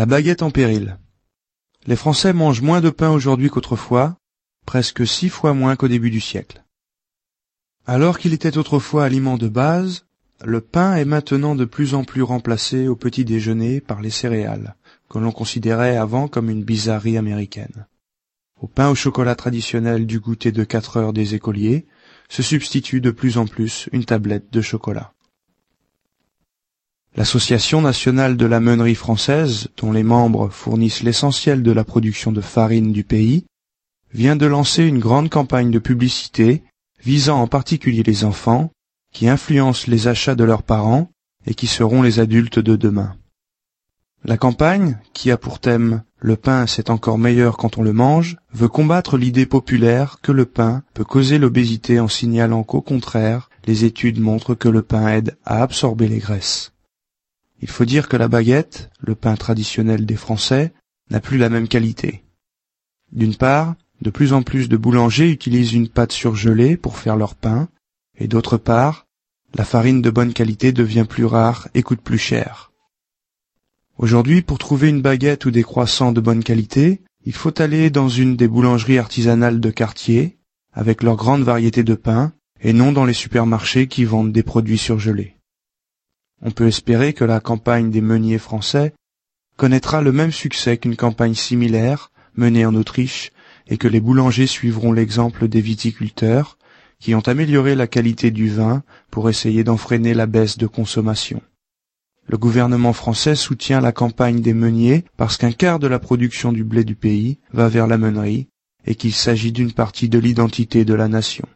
La baguette en péril. Les Français mangent moins de pain aujourd'hui qu'autrefois, presque six fois moins qu'au début du siècle. Alors qu'il était autrefois aliment de base, le pain est maintenant de plus en plus remplacé au petit déjeuner par les céréales, que l'on considérait avant comme une bizarrerie américaine. Au pain au chocolat traditionnel du goûter de quatre heures des écoliers se substitue de plus en plus une tablette de chocolat. L'Association nationale de la meunerie française, dont les membres fournissent l'essentiel de la production de farine du pays, vient de lancer une grande campagne de publicité visant en particulier les enfants, qui influencent les achats de leurs parents et qui seront les adultes de demain. La campagne, qui a pour thème Le pain c'est encore meilleur quand on le mange, veut combattre l'idée populaire que le pain peut causer l'obésité en signalant qu'au contraire, les études montrent que le pain aide à absorber les graisses. Il faut dire que la baguette, le pain traditionnel des Français, n'a plus la même qualité. D'une part, de plus en plus de boulangers utilisent une pâte surgelée pour faire leur pain, et d'autre part, la farine de bonne qualité devient plus rare et coûte plus cher. Aujourd'hui, pour trouver une baguette ou des croissants de bonne qualité, il faut aller dans une des boulangeries artisanales de quartier, avec leur grande variété de pain, et non dans les supermarchés qui vendent des produits surgelés. On peut espérer que la campagne des meuniers français connaîtra le même succès qu'une campagne similaire menée en Autriche et que les boulangers suivront l'exemple des viticulteurs qui ont amélioré la qualité du vin pour essayer d'enfreiner la baisse de consommation. Le gouvernement français soutient la campagne des meuniers parce qu'un quart de la production du blé du pays va vers la meunerie et qu'il s'agit d'une partie de l'identité de la nation.